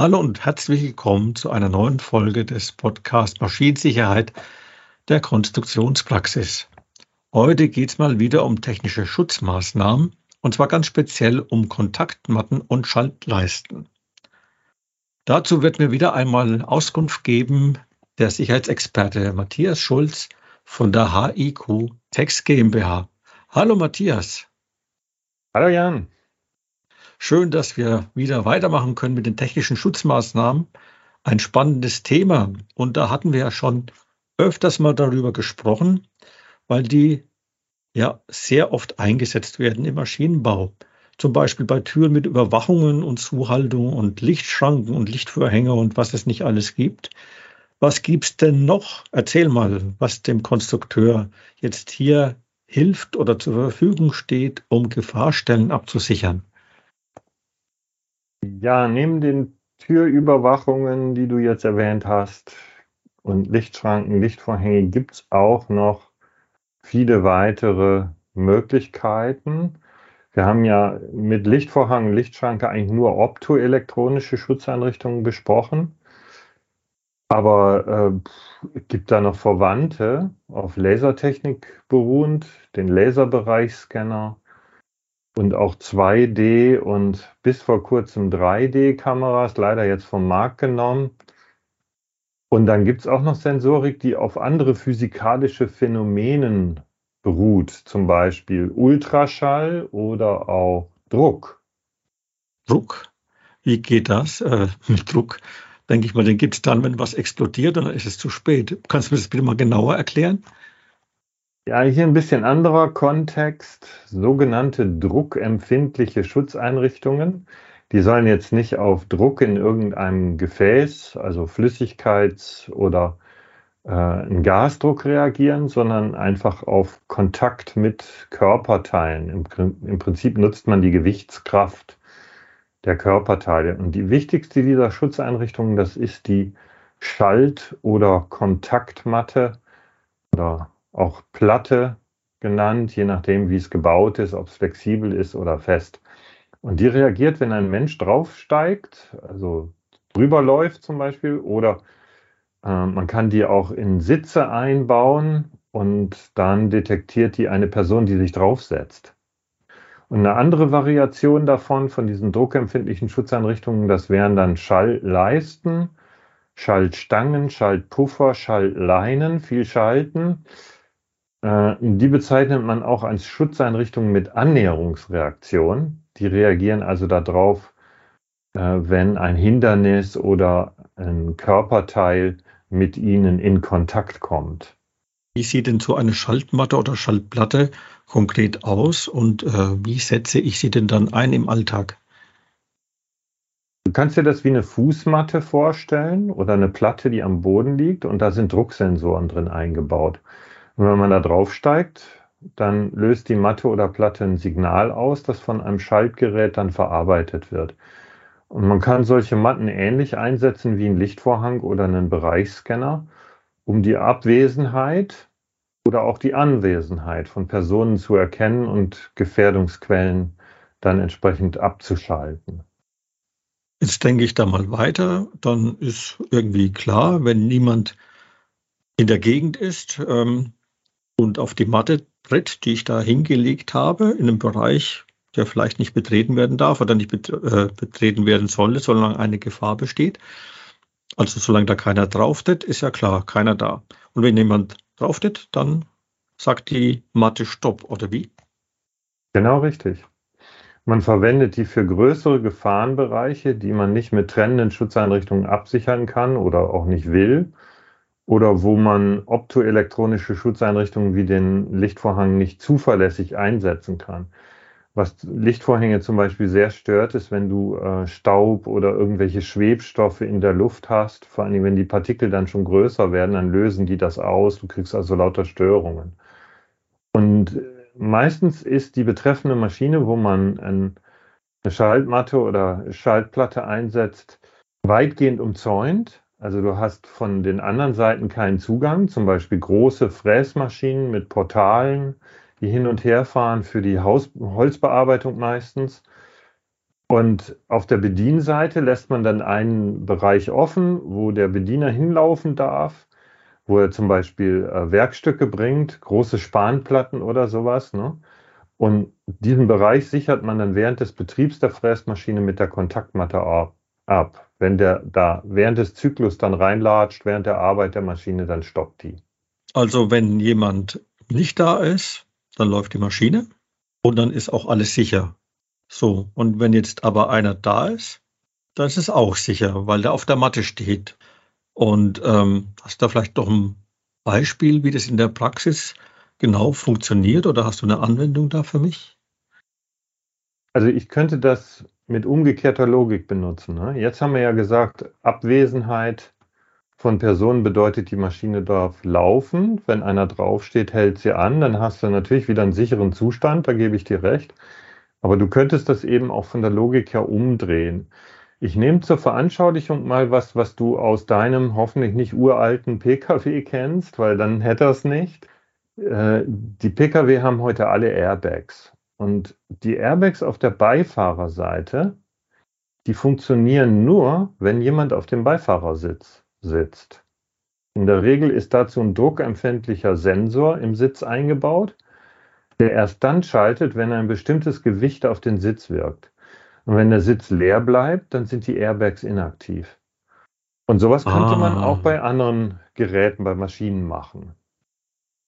Hallo und herzlich willkommen zu einer neuen Folge des Podcasts Maschinensicherheit der Konstruktionspraxis. Heute geht es mal wieder um technische Schutzmaßnahmen und zwar ganz speziell um Kontaktmatten und Schaltleisten. Dazu wird mir wieder einmal Auskunft geben der Sicherheitsexperte Matthias Schulz von der HIQ Text GmbH. Hallo Matthias. Hallo Jan. Schön, dass wir wieder weitermachen können mit den technischen Schutzmaßnahmen. Ein spannendes Thema. Und da hatten wir ja schon öfters mal darüber gesprochen, weil die ja sehr oft eingesetzt werden im Maschinenbau. Zum Beispiel bei Türen mit Überwachungen und Zuhaltung und Lichtschranken und Lichtvorhänge und was es nicht alles gibt. Was gibt's denn noch? Erzähl mal, was dem Konstrukteur jetzt hier hilft oder zur Verfügung steht, um Gefahrstellen abzusichern. Ja, neben den Türüberwachungen, die du jetzt erwähnt hast, und Lichtschranken, Lichtvorhänge, gibt es auch noch viele weitere Möglichkeiten. Wir haben ja mit Lichtvorhang, Lichtschranke eigentlich nur optoelektronische Schutzeinrichtungen besprochen. Aber äh, gibt da noch Verwandte auf Lasertechnik beruhend, den Laserbereichscanner, und auch 2D und bis vor kurzem 3D-Kameras, leider jetzt vom Markt genommen. Und dann gibt es auch noch Sensorik, die auf andere physikalische Phänomenen beruht, zum Beispiel Ultraschall oder auch Druck. Druck? Wie geht das äh, mit Druck? Denke ich mal, den gibt es dann, wenn was explodiert dann ist es zu spät. Kannst du mir das bitte mal genauer erklären? Ja, hier ein bisschen anderer Kontext. Sogenannte druckempfindliche Schutzeinrichtungen. Die sollen jetzt nicht auf Druck in irgendeinem Gefäß, also Flüssigkeits- oder äh, einen Gasdruck reagieren, sondern einfach auf Kontakt mit Körperteilen. Im, Im Prinzip nutzt man die Gewichtskraft der Körperteile. Und die wichtigste dieser Schutzeinrichtungen, das ist die Schalt- oder Kontaktmatte oder auch Platte genannt, je nachdem, wie es gebaut ist, ob es flexibel ist oder fest. Und die reagiert, wenn ein Mensch draufsteigt, also drüber läuft zum Beispiel, oder äh, man kann die auch in Sitze einbauen und dann detektiert die eine Person, die sich draufsetzt. Und eine andere Variation davon, von diesen druckempfindlichen Schutzeinrichtungen, das wären dann Schallleisten, Schaltstangen, Schaltpuffer, Schallleinen, viel Schalten. Äh, die bezeichnet man auch als Schutzeinrichtungen mit Annäherungsreaktion. Die reagieren also darauf, äh, wenn ein Hindernis oder ein Körperteil mit ihnen in Kontakt kommt. Wie sieht denn so eine Schaltmatte oder Schaltplatte konkret aus und äh, wie setze ich sie denn dann ein im Alltag? Du kannst dir das wie eine Fußmatte vorstellen oder eine Platte, die am Boden liegt und da sind Drucksensoren drin eingebaut. Und wenn man da drauf steigt, dann löst die Matte oder Platte ein Signal aus, das von einem Schaltgerät dann verarbeitet wird. Und man kann solche Matten ähnlich einsetzen wie ein Lichtvorhang oder einen Bereichsscanner, um die Abwesenheit oder auch die Anwesenheit von Personen zu erkennen und Gefährdungsquellen dann entsprechend abzuschalten. Jetzt denke ich da mal weiter, dann ist irgendwie klar, wenn niemand in der Gegend ist, ähm, und auf die Matte tritt, die ich da hingelegt habe, in einem Bereich, der vielleicht nicht betreten werden darf oder nicht äh, betreten werden soll, solange eine Gefahr besteht. Also solange da keiner drauf tritt, ist ja klar, keiner da. Und wenn jemand drauf tritt, dann sagt die Matte Stopp, oder wie? Genau richtig. Man verwendet die für größere Gefahrenbereiche, die man nicht mit trennenden Schutzeinrichtungen absichern kann oder auch nicht will, oder wo man optoelektronische Schutzeinrichtungen wie den Lichtvorhang nicht zuverlässig einsetzen kann. Was Lichtvorhänge zum Beispiel sehr stört, ist, wenn du äh, Staub oder irgendwelche Schwebstoffe in der Luft hast. Vor allem, wenn die Partikel dann schon größer werden, dann lösen die das aus. Du kriegst also lauter Störungen. Und meistens ist die betreffende Maschine, wo man eine Schaltmatte oder Schaltplatte einsetzt, weitgehend umzäunt. Also du hast von den anderen Seiten keinen Zugang, zum Beispiel große Fräsmaschinen mit Portalen, die hin und her fahren für die Haus Holzbearbeitung meistens. Und auf der Bedienseite lässt man dann einen Bereich offen, wo der Bediener hinlaufen darf, wo er zum Beispiel äh, Werkstücke bringt, große Spanplatten oder sowas. Ne? Und diesen Bereich sichert man dann während des Betriebs der Fräsmaschine mit der Kontaktmatte ab. Wenn der da während des Zyklus dann reinlatscht, während der Arbeit der Maschine, dann stoppt die. Also wenn jemand nicht da ist, dann läuft die Maschine und dann ist auch alles sicher. So, und wenn jetzt aber einer da ist, dann ist es auch sicher, weil der auf der Matte steht. Und ähm, hast du da vielleicht doch ein Beispiel, wie das in der Praxis genau funktioniert oder hast du eine Anwendung da für mich? Also ich könnte das mit umgekehrter Logik benutzen. Ne? Jetzt haben wir ja gesagt, Abwesenheit von Personen bedeutet, die Maschine darf laufen. Wenn einer draufsteht, hält sie an, dann hast du natürlich wieder einen sicheren Zustand, da gebe ich dir recht. Aber du könntest das eben auch von der Logik her umdrehen. Ich nehme zur Veranschaulichung mal was, was du aus deinem hoffentlich nicht uralten Pkw kennst, weil dann hätte er es nicht. Äh, die Pkw haben heute alle Airbags. Und die Airbags auf der Beifahrerseite, die funktionieren nur, wenn jemand auf dem Beifahrersitz sitzt. In der Regel ist dazu ein druckempfindlicher Sensor im Sitz eingebaut, der erst dann schaltet, wenn ein bestimmtes Gewicht auf den Sitz wirkt. Und wenn der Sitz leer bleibt, dann sind die Airbags inaktiv. Und sowas könnte ah. man auch bei anderen Geräten, bei Maschinen machen.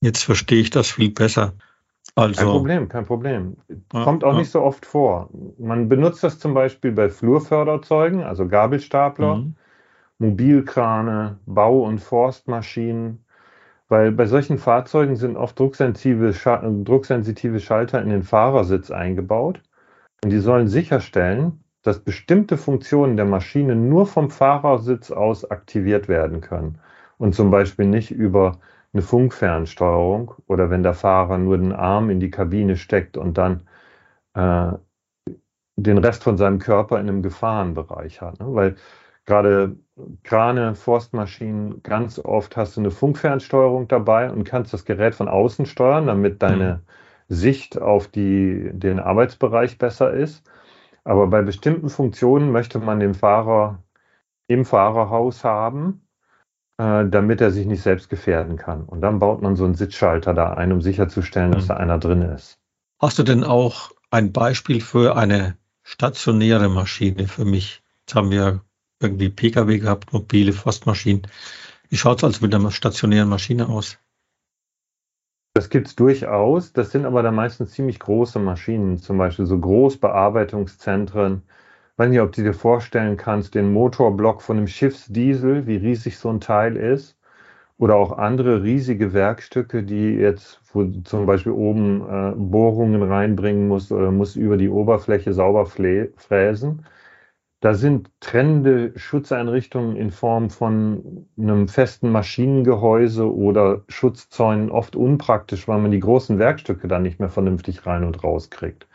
Jetzt verstehe ich das viel besser. Also, kein Problem, kein Problem. Kommt auch ja. nicht so oft vor. Man benutzt das zum Beispiel bei Flurförderzeugen, also Gabelstapler, mhm. Mobilkrane, Bau- und Forstmaschinen, weil bei solchen Fahrzeugen sind oft drucksensitive, drucksensitive Schalter in den Fahrersitz eingebaut und die sollen sicherstellen, dass bestimmte Funktionen der Maschine nur vom Fahrersitz aus aktiviert werden können und zum Beispiel nicht über eine Funkfernsteuerung oder wenn der Fahrer nur den Arm in die Kabine steckt und dann äh, den Rest von seinem Körper in einem Gefahrenbereich hat. Ne? Weil gerade Krane, Forstmaschinen, ganz oft hast du eine Funkfernsteuerung dabei und kannst das Gerät von außen steuern, damit deine mhm. Sicht auf die, den Arbeitsbereich besser ist. Aber bei bestimmten Funktionen möchte man den Fahrer im Fahrerhaus haben äh, damit er sich nicht selbst gefährden kann. Und dann baut man so einen Sitzschalter da ein, um sicherzustellen, dass mhm. da einer drin ist. Hast du denn auch ein Beispiel für eine stationäre Maschine für mich? Jetzt haben wir irgendwie Pkw gehabt, mobile Forstmaschinen. Wie schaut es also mit einer stationären Maschine aus? Das gibt es durchaus. Das sind aber dann meistens ziemlich große Maschinen, zum Beispiel so Großbearbeitungszentren, weiß nicht, ob du dir vorstellen kannst, den Motorblock von einem Schiffsdiesel, wie riesig so ein Teil ist. Oder auch andere riesige Werkstücke, die jetzt, wo zum Beispiel oben äh, Bohrungen reinbringen muss oder muss über die Oberfläche sauber fräsen. Da sind trennende Schutzeinrichtungen in Form von einem festen Maschinengehäuse oder Schutzzäunen oft unpraktisch, weil man die großen Werkstücke dann nicht mehr vernünftig rein und raus kriegt.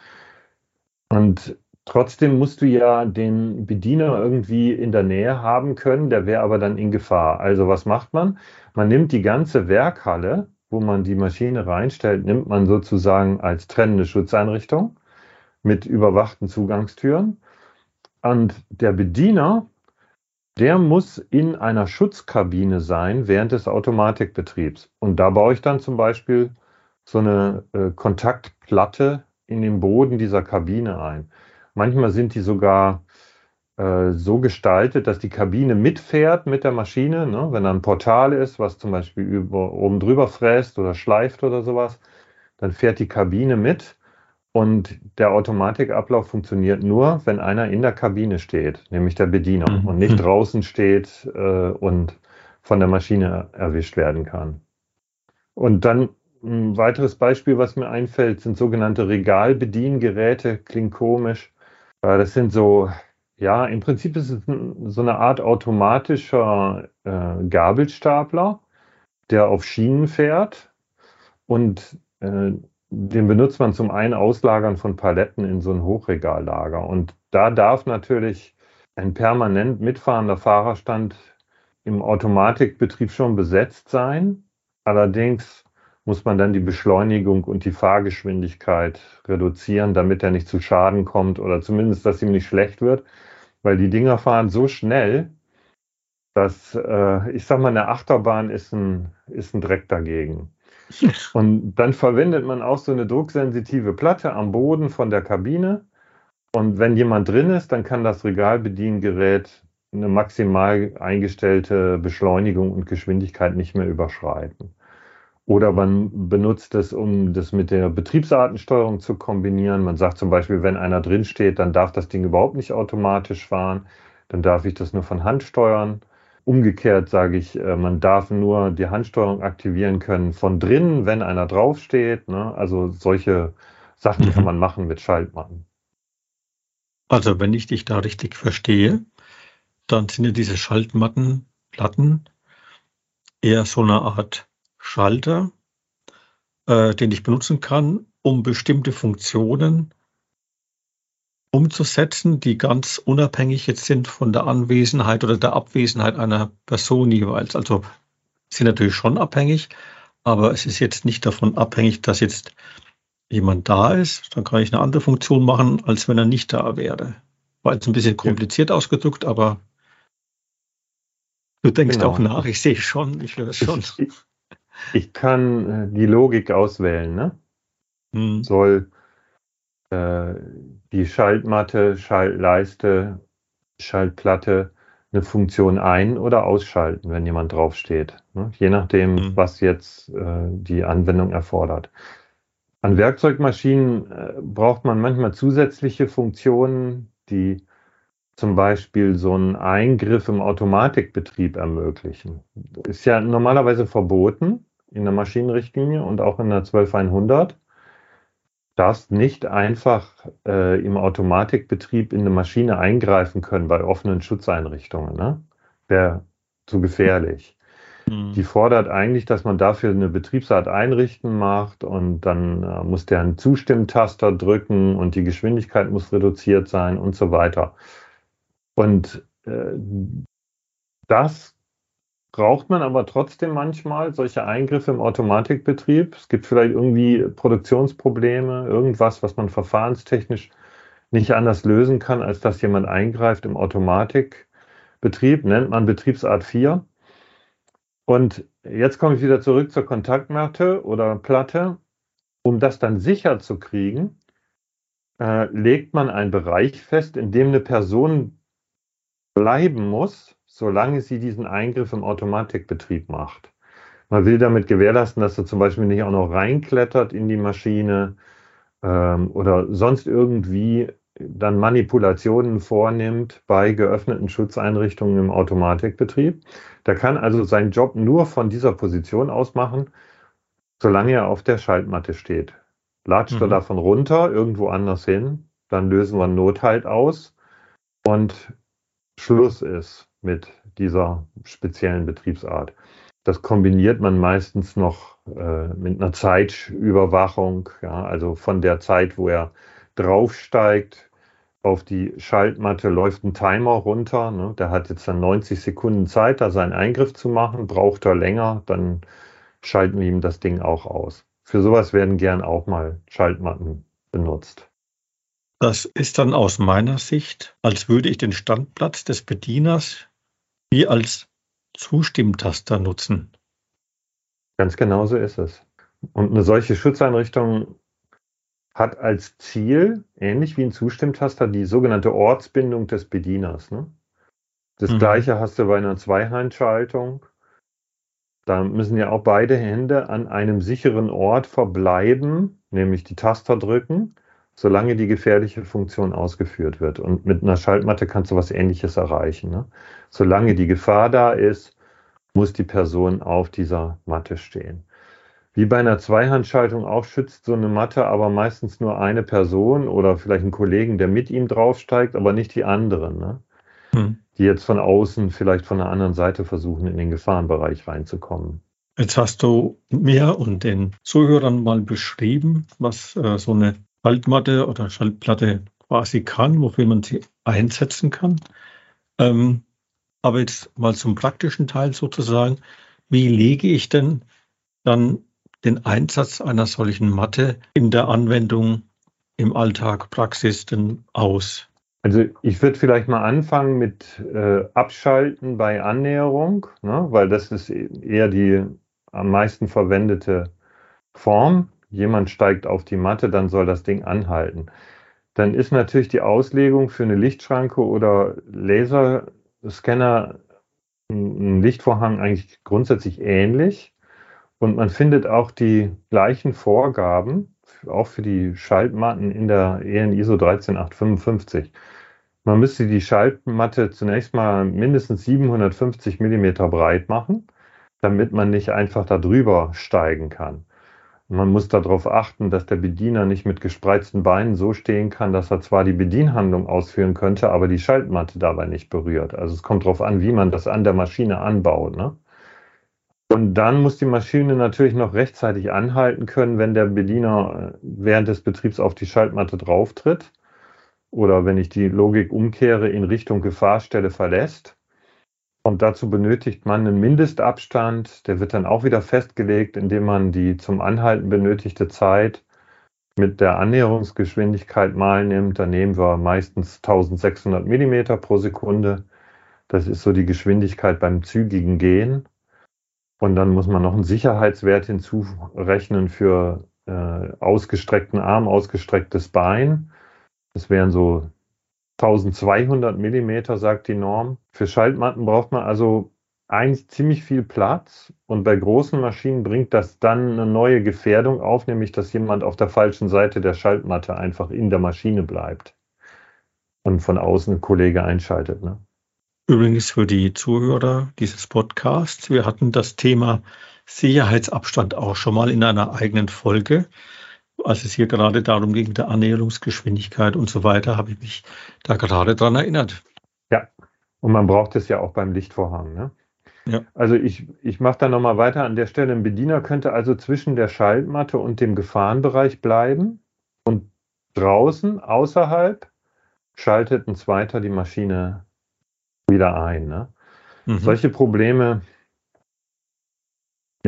Und Trotzdem musst du ja den Bediener irgendwie in der Nähe haben können, der wäre aber dann in Gefahr. Also was macht man? Man nimmt die ganze Werkhalle, wo man die Maschine reinstellt, nimmt man sozusagen als trennende Schutzeinrichtung mit überwachten Zugangstüren. Und der Bediener, der muss in einer Schutzkabine sein während des Automatikbetriebs. Und da baue ich dann zum Beispiel so eine äh, Kontaktplatte in den Boden dieser Kabine ein. Manchmal sind die sogar äh, so gestaltet, dass die Kabine mitfährt mit der Maschine. Ne? Wenn da ein Portal ist, was zum Beispiel über, oben drüber fräst oder schleift oder sowas, dann fährt die Kabine mit und der Automatikablauf funktioniert nur, wenn einer in der Kabine steht, nämlich der Bediener mhm. und nicht mhm. draußen steht äh, und von der Maschine erwischt werden kann. Und dann ein weiteres Beispiel, was mir einfällt, sind sogenannte Regalbediengeräte. Klingt komisch. Äh, das sind so, ja, im Prinzip ist es so eine Art automatischer äh, Gabelstapler, der auf Schienen fährt und äh, den benutzt man zum einen Auslagern von Paletten in so ein Hochregallager. Und da darf natürlich ein permanent mitfahrender Fahrerstand im Automatikbetrieb schon besetzt sein. Allerdings muss man dann die Beschleunigung und die Fahrgeschwindigkeit reduzieren, damit er nicht zu Schaden kommt oder zumindest, dass ihm nicht schlecht wird, weil die Dinger fahren so schnell, dass äh, ich sag mal, eine Achterbahn ist ein, ist ein Dreck dagegen. Und dann verwendet man auch so eine drucksensitive Platte am Boden von der Kabine. Und wenn jemand drin ist, dann kann das Regalbediengerät eine maximal eingestellte Beschleunigung und Geschwindigkeit nicht mehr überschreiten. Oder man benutzt es, um das mit der Betriebsartensteuerung zu kombinieren. Man sagt zum Beispiel, wenn einer drin steht, dann darf das Ding überhaupt nicht automatisch fahren. Dann darf ich das nur von Hand steuern. Umgekehrt sage ich, äh, man darf nur die Handsteuerung aktivieren können von drinnen, wenn einer draufsteht. Ne? Also solche Sachen kann man machen mit Schaltmatten. Also wenn ich dich da richtig verstehe, dann sind ja diese Schaltmattenplatten eher so eine Art Schalter, äh, den ich benutzen kann, um bestimmte Funktionen umzusetzen, die ganz unabhängig jetzt sind von der Anwesenheit oder der Abwesenheit einer Person jeweils. Also sind natürlich schon abhängig, aber es ist jetzt nicht davon abhängig, dass jetzt jemand da ist. Dann kann ich eine andere Funktion machen, als wenn er nicht da wäre. War jetzt ein bisschen kompliziert ja. ausgedrückt, aber du denkst genau. auch nach. Ich sehe schon, ich höre es schon. Ich, ich, kann äh, die Logik auswählen, ne? Hm. Soll äh, die Schaltmatte, Schaltleiste, Schaltplatte eine Funktion ein- oder ausschalten, wenn jemand draufsteht. Ne? Je nachdem, mhm. was jetzt äh, die Anwendung erfordert. An Werkzeugmaschinen äh, braucht man manchmal zusätzliche Funktionen, die zum Beispiel so einen Eingriff im Automatikbetrieb ermöglichen. Ist ja normalerweise verboten in der Maschinenrichtlinie und auch in der 12100 darfst nicht einfach äh, im Automatikbetrieb in eine Maschine eingreifen können bei offenen Schutzeinrichtungen. Ne? Wäre zu gefährlich. Mhm. Die fordert eigentlich, dass man dafür eine Betriebsart einrichten macht und dann äh, muss der einen Zustimmtaster drücken und die Geschwindigkeit muss reduziert sein und so weiter. Und äh, das braucht man aber trotzdem manchmal solche Eingriffe im Automatikbetrieb. Es gibt vielleicht irgendwie Produktionsprobleme, irgendwas, was man verfahrenstechnisch nicht anders lösen kann, als dass jemand eingreift im Automatikbetrieb, nennt man Betriebsart 4. Und jetzt komme ich wieder zurück zur Kontaktmatte oder Platte. Um das dann sicher zu kriegen, äh, legt man einen Bereich fest, in dem eine Person bleiben muss, solange sie diesen Eingriff im Automatikbetrieb macht. Man will damit gewährleisten, dass er zum Beispiel nicht auch noch reinklettert in die Maschine ähm, oder sonst irgendwie dann Manipulationen vornimmt bei geöffneten Schutzeinrichtungen im Automatikbetrieb. Der kann also seinen Job nur von dieser Position aus machen, solange er auf der Schaltmatte steht. Latscht mhm. er davon runter, irgendwo anders hin, dann lösen wir einen Nothalt aus und Schluss ist mit dieser speziellen Betriebsart. Das kombiniert man meistens noch äh, mit einer Zeitüberwachung, ja, also von der Zeit, wo er draufsteigt auf die Schaltmatte, läuft ein Timer runter. Ne? Der hat jetzt dann 90 Sekunden Zeit, da seinen Eingriff zu machen. Braucht er länger, dann schalten wir ihm das Ding auch aus. Für sowas werden gern auch mal Schaltmatten benutzt. Das ist dann aus meiner Sicht, als würde ich den Standplatz des Bedieners wie als Zustimmtaster nutzen. Ganz genau so ist es. Und eine solche Schutzeinrichtung hat als Ziel, ähnlich wie ein Zustimmtaster, die sogenannte Ortsbindung des Bedieners. Ne? Das mhm. gleiche hast du bei einer Zweihandschaltung. Da müssen ja auch beide Hände an einem sicheren Ort verbleiben, nämlich die Taster drücken solange die gefährliche Funktion ausgeführt wird. Und mit einer Schaltmatte kannst du was Ähnliches erreichen. Ne? Solange die Gefahr da ist, muss die Person auf dieser Matte stehen. Wie bei einer Zweihandschaltung auch schützt so eine Matte aber meistens nur eine Person oder vielleicht einen Kollegen, der mit ihm draufsteigt, aber nicht die anderen, ne? hm. die jetzt von außen vielleicht von der anderen Seite versuchen, in den Gefahrenbereich reinzukommen. Jetzt hast du mir und den Zuhörern mal beschrieben, was äh, so eine Schaltmatte oder Schaltplatte quasi kann, wofür man sie einsetzen kann. Ähm, aber jetzt mal zum praktischen Teil sozusagen. Wie lege ich denn dann den Einsatz einer solchen Matte in der Anwendung im Alltag, Praxis denn aus? Also ich würde vielleicht mal anfangen mit äh, Abschalten bei Annäherung, ne, weil das ist eher die am meisten verwendete Form. Jemand steigt auf die Matte, dann soll das Ding anhalten. Dann ist natürlich die Auslegung für eine Lichtschranke oder Laserscanner ein Lichtvorhang eigentlich grundsätzlich ähnlich. Und man findet auch die gleichen Vorgaben, auch für die Schaltmatten in der EN ISO 13855. Man müsste die Schaltmatte zunächst mal mindestens 750 mm breit machen, damit man nicht einfach darüber steigen kann. Man muss darauf achten, dass der Bediener nicht mit gespreizten Beinen so stehen kann, dass er zwar die Bedienhandlung ausführen könnte, aber die Schaltmatte dabei nicht berührt. Also es kommt darauf an, wie man das an der Maschine anbaut. Ne? Und dann muss die Maschine natürlich noch rechtzeitig anhalten können, wenn der Bediener äh, während des Betriebs auf die Schaltmatte drauftritt oder wenn ich die Logik umkehre in Richtung Gefahrstelle verlässt. Und dazu benötigt man einen Mindestabstand, der wird dann auch wieder festgelegt, indem man die zum Anhalten benötigte Zeit mit der Annäherungsgeschwindigkeit mal nimmt. Da nehmen wir meistens 1600 Millimeter pro Sekunde. Das ist so die Geschwindigkeit beim zügigen Gehen. Und dann muss man noch einen Sicherheitswert hinzurechnen für äh, ausgestreckten Arm, ausgestrecktes Bein. Das wären so 1200 Millimeter, sagt die Norm. Für Schaltmatten braucht man also eigentlich ziemlich viel Platz und bei großen Maschinen bringt das dann eine neue Gefährdung auf, nämlich dass jemand auf der falschen Seite der Schaltmatte einfach in der Maschine bleibt und von außen ein Kollege einschaltet. Ne? Übrigens für die Zuhörer dieses Podcasts, wir hatten das Thema Sicherheitsabstand auch schon mal in einer eigenen Folge als es hier gerade darum ging, der Annäherungsgeschwindigkeit und so weiter, habe ich mich da gerade dran erinnert. Ja, und man braucht es ja auch beim Lichtvorhang. Ne? Ja. Also ich, ich mache da nochmal weiter an der Stelle. Ein Bediener könnte also zwischen der Schaltmatte und dem Gefahrenbereich bleiben und draußen, außerhalb, schaltet ein zweiter die Maschine wieder ein. Ne? Mhm. Solche Probleme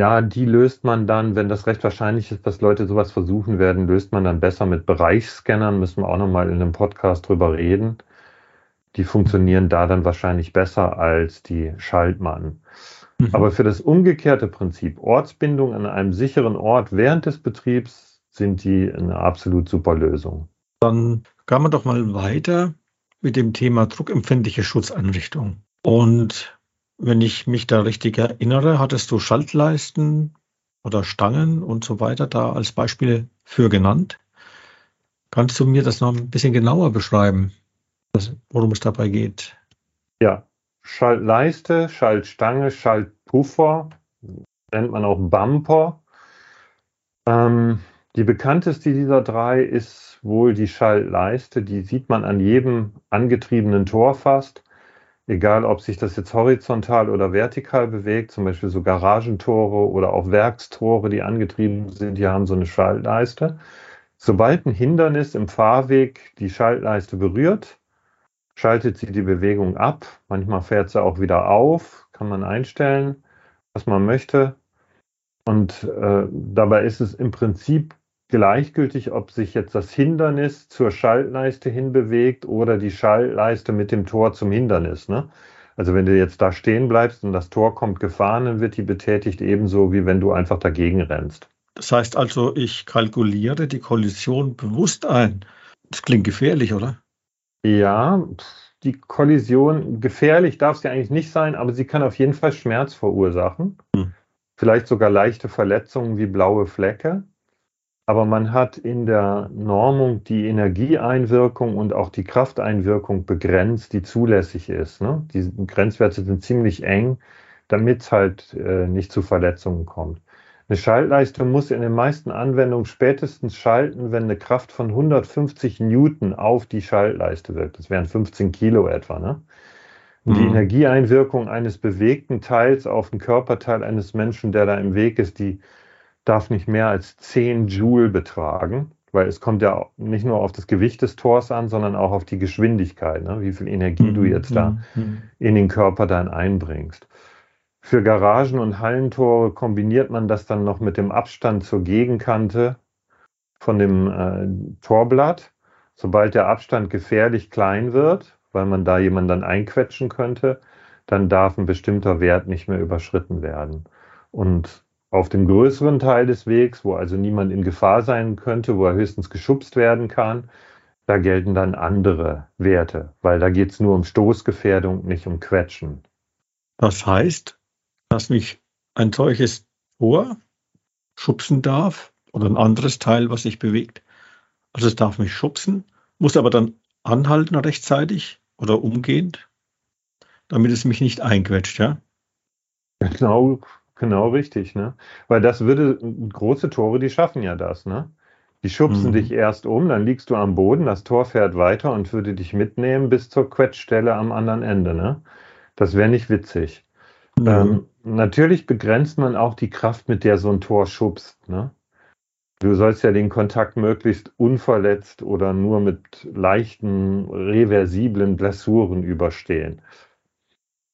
ja, die löst man dann, wenn das recht wahrscheinlich ist, dass Leute sowas versuchen werden, löst man dann besser mit Bereichsscannern. Müssen wir auch nochmal in einem Podcast drüber reden. Die funktionieren da dann wahrscheinlich besser als die Schaltmatten. Mhm. Aber für das umgekehrte Prinzip, Ortsbindung an einem sicheren Ort während des Betriebs, sind die eine absolut super Lösung. Dann kann man doch mal weiter mit dem Thema druckempfindliche Schutzeinrichtung. Und wenn ich mich da richtig erinnere, hattest du Schaltleisten oder Stangen und so weiter da als Beispiele für genannt. Kannst du mir das noch ein bisschen genauer beschreiben, worum es dabei geht? Ja, Schaltleiste, Schaltstange, Schaltpuffer, nennt man auch Bumper. Ähm, die bekannteste dieser drei ist wohl die Schaltleiste. Die sieht man an jedem angetriebenen Tor fast egal ob sich das jetzt horizontal oder vertikal bewegt, zum Beispiel so Garagentore oder auch Werkstore, die angetrieben sind, die haben so eine Schaltleiste. Sobald ein Hindernis im Fahrweg die Schaltleiste berührt, schaltet sie die Bewegung ab. Manchmal fährt sie auch wieder auf, kann man einstellen, was man möchte. Und äh, dabei ist es im Prinzip gleichgültig, ob sich jetzt das Hindernis zur Schaltleiste hinbewegt oder die Schaltleiste mit dem Tor zum Hindernis. Ne? Also wenn du jetzt da stehen bleibst und das Tor kommt gefahren, dann wird die betätigt ebenso, wie wenn du einfach dagegen rennst. Das heißt also, ich kalkuliere die Kollision bewusst ein. Das klingt gefährlich, oder? Ja, die Kollision, gefährlich darf sie eigentlich nicht sein, aber sie kann auf jeden Fall Schmerz verursachen. Hm. Vielleicht sogar leichte Verletzungen wie blaue Flecke aber man hat in der Normung die Energieeinwirkung und auch die Krafteinwirkung begrenzt, die zulässig ist. Ne? Die Grenzwerte sind ziemlich eng, damit es halt äh, nicht zu Verletzungen kommt. Eine Schaltleiste muss in den meisten Anwendungen spätestens schalten, wenn eine Kraft von 150 Newton auf die Schaltleiste wirkt. Das wären 15 Kilo etwa. Ne? Und die mhm. Energieeinwirkung eines bewegten Teils auf den Körperteil eines Menschen, der da im Weg ist, die darf nicht mehr als 10 Joule betragen, weil es kommt ja nicht nur auf das Gewicht des Tors an, sondern auch auf die Geschwindigkeit, ne? wie viel Energie du mhm, jetzt da mhm, mhm. in den Körper dann einbringst. Für Garagen und Hallentore kombiniert man das dann noch mit dem Abstand zur Gegenkante von dem äh, Torblatt. Sobald der Abstand gefährlich klein wird, weil man da jemanden dann einquetschen könnte, dann darf ein bestimmter Wert nicht mehr überschritten werden. Und auf dem größeren Teil des Wegs, wo also niemand in Gefahr sein könnte, wo er höchstens geschubst werden kann, da gelten dann andere Werte, weil da geht es nur um Stoßgefährdung, nicht um Quetschen. Das heißt, dass mich ein solches Tor schubsen darf oder ein anderes Teil, was sich bewegt. Also es darf mich schubsen, muss aber dann anhalten rechtzeitig oder umgehend, damit es mich nicht einquetscht, ja? Genau, genau richtig, ne? Weil das würde, große Tore, die schaffen ja das, ne? Die schubsen mhm. dich erst um, dann liegst du am Boden, das Tor fährt weiter und würde dich mitnehmen bis zur Quetschstelle am anderen Ende. Ne? Das wäre nicht witzig. Mhm. Ähm, natürlich begrenzt man auch die Kraft, mit der so ein Tor schubst. Ne? Du sollst ja den Kontakt möglichst unverletzt oder nur mit leichten, reversiblen Blessuren überstehen.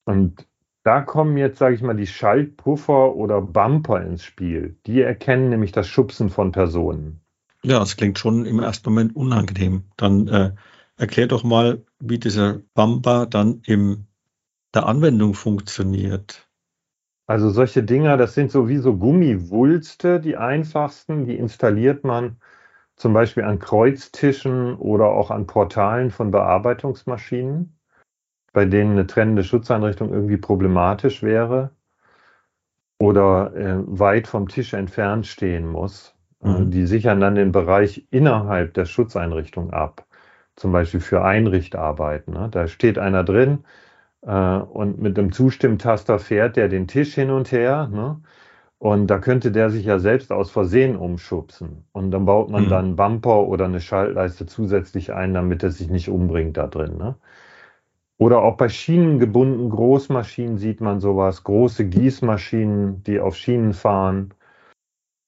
Und da kommen jetzt, sage ich mal, die Schaltpuffer oder Bumper ins Spiel. Die erkennen nämlich das Schubsen von Personen. Ja, es klingt schon im ersten Moment unangenehm. Dann äh, erklär doch mal, wie dieser Bumper dann in der Anwendung funktioniert. Also solche Dinger, das sind sowieso Gummiwulste, die einfachsten, die installiert man zum Beispiel an Kreuztischen oder auch an Portalen von Bearbeitungsmaschinen, bei denen eine trennende Schutzeinrichtung irgendwie problematisch wäre oder äh, weit vom Tisch entfernt stehen muss. Äh, mhm. Die sichern dann den Bereich innerhalb der Schutzeinrichtung ab. Zum Beispiel für Einrichtarbeiten. Ne? Da steht einer drin äh, und mit einem Zustimmtaster fährt der den Tisch hin und her. Ne? Und da könnte der sich ja selbst aus Versehen umschubsen. Und dann baut man mhm. dann einen Bumper oder eine Schaltleiste zusätzlich ein, damit er sich nicht umbringt da drin. Ne? Oder auch bei schienengebundenen Großmaschinen sieht man sowas, große Gießmaschinen, die auf Schienen fahren.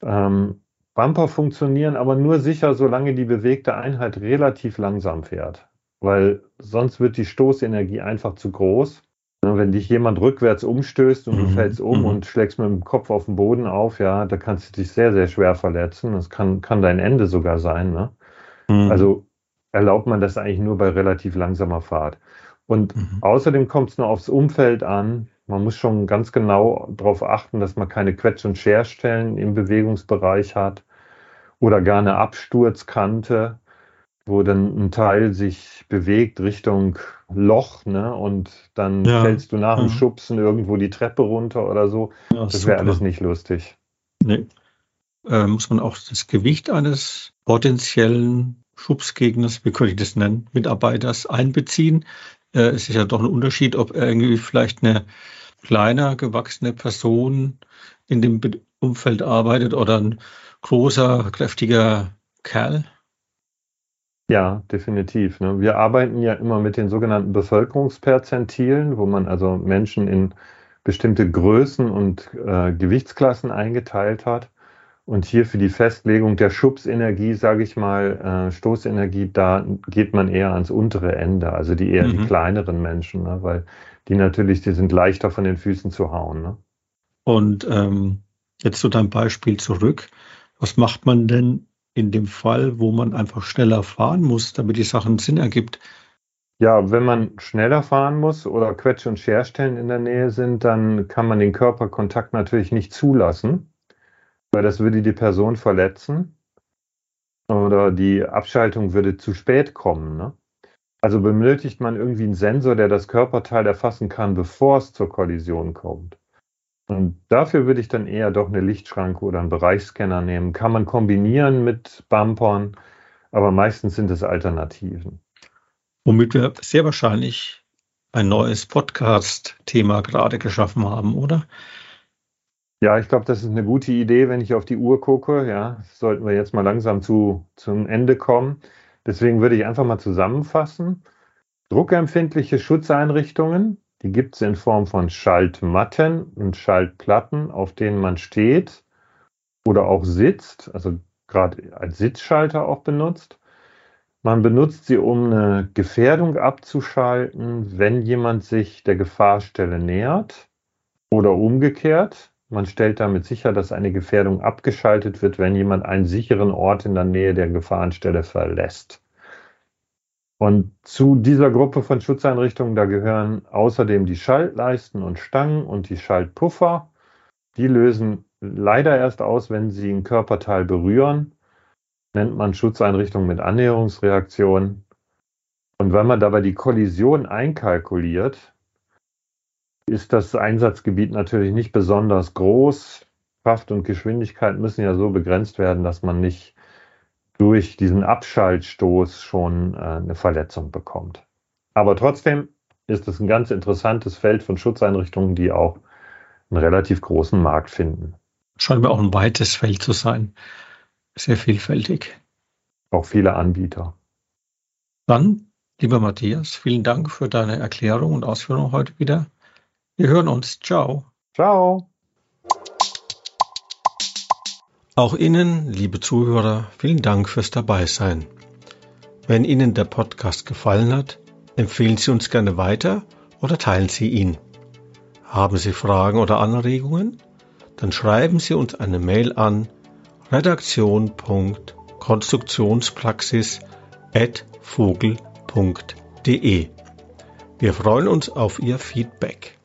Ähm, Bumper funktionieren aber nur sicher, solange die bewegte Einheit relativ langsam fährt. Weil sonst wird die Stoßenergie einfach zu groß. Wenn dich jemand rückwärts umstößt und du mhm. fällst um mhm. und schlägst mit dem Kopf auf den Boden auf, ja, da kannst du dich sehr, sehr schwer verletzen. Das kann, kann dein Ende sogar sein. Ne? Mhm. Also erlaubt man das eigentlich nur bei relativ langsamer Fahrt. Und mhm. außerdem kommt es nur aufs Umfeld an. Man muss schon ganz genau darauf achten, dass man keine Quetsch- und Scherstellen im Bewegungsbereich hat oder gar eine Absturzkante, wo dann ein Teil sich bewegt Richtung Loch, ne? Und dann ja. fällst du nach dem mhm. Schubsen irgendwo die Treppe runter oder so. Ja, das wäre alles nicht lustig. Nee. Äh, muss man auch das Gewicht eines potenziellen Schubsgegners, wie könnte ich das nennen, Mitarbeiters einbeziehen? Äh, es ist ja doch ein Unterschied, ob irgendwie vielleicht eine kleiner gewachsene Person in dem Umfeld arbeitet oder ein großer, kräftiger Kerl? Ja, definitiv. Ne? Wir arbeiten ja immer mit den sogenannten Bevölkerungsperzentilen, wo man also Menschen in bestimmte Größen und äh, Gewichtsklassen eingeteilt hat. Und hier für die Festlegung der Schubsenergie, sage ich mal, äh, Stoßenergie, da geht man eher ans untere Ende, also die eher mhm. die kleineren Menschen, ne? weil die natürlich, die sind leichter von den Füßen zu hauen. Ne? Und ähm, jetzt zu deinem Beispiel zurück. Was macht man denn in dem Fall, wo man einfach schneller fahren muss, damit die Sachen Sinn ergibt? Ja, wenn man schneller fahren muss oder Quetsch- und Scherstellen in der Nähe sind, dann kann man den Körperkontakt natürlich nicht zulassen, weil das würde die Person verletzen oder die Abschaltung würde zu spät kommen. Ne? Also benötigt man irgendwie einen Sensor, der das Körperteil erfassen kann, bevor es zur Kollision kommt. Und dafür würde ich dann eher doch eine Lichtschranke oder einen Bereichsscanner nehmen. Kann man kombinieren mit Bumpern, aber meistens sind es Alternativen. Womit wir sehr wahrscheinlich ein neues Podcast-Thema gerade geschaffen haben, oder? Ja, ich glaube, das ist eine gute Idee, wenn ich auf die Uhr gucke. Ja, sollten wir jetzt mal langsam zu, zum Ende kommen. Deswegen würde ich einfach mal zusammenfassen. Druckempfindliche Schutzeinrichtungen die gibt es in Form von Schaltmatten und Schaltplatten, auf denen man steht oder auch sitzt, also gerade als Sitzschalter auch benutzt. Man benutzt sie, um eine Gefährdung abzuschalten, wenn jemand sich der Gefahrstelle nähert Oder umgekehrt, man stellt damit sicher, dass eine Gefährdung abgeschaltet wird, wenn jemand einen sicheren Ort in der Nähe der Gefahrenstelle verlässt. Und zu dieser Gruppe von Schutzeinrichtungen, da gehören außerdem die Schaltleisten und Stangen und die Schaltpuffer. Die lösen leider erst aus, wenn sie ein Körperteil berühren. Nennt man Schutzeinrichtungen mit Annäherungsreaktion. Und wenn man dabei die Kollision einkalkuliert, ist das Einsatzgebiet natürlich nicht besonders groß. Kraft und Geschwindigkeit müssen ja so begrenzt werden, dass man nicht durch diesen Abschaltstoß schon äh, eine Verletzung bekommt. Aber trotzdem ist es ein ganz interessantes Feld von Schutzeinrichtungen, die auch einen relativ großen Markt finden. Scheint mir auch ein weites Feld zu sein. Sehr vielfältig. Auch viele Anbieter. Dann, lieber Matthias, vielen Dank für deine Erklärung und Ausführung heute wieder. Wir hören uns. Ciao. Ciao. Auch Ihnen, liebe Zuhörer, vielen Dank fürs Dabeisein. Wenn Ihnen der Podcast gefallen hat, empfehlen Sie uns gerne weiter oder teilen Sie ihn. Haben Sie Fragen oder Anregungen? Dann schreiben Sie uns eine Mail an redaktion.konstruktionspraxis@vogel.de. Wir freuen uns auf Ihr Feedback.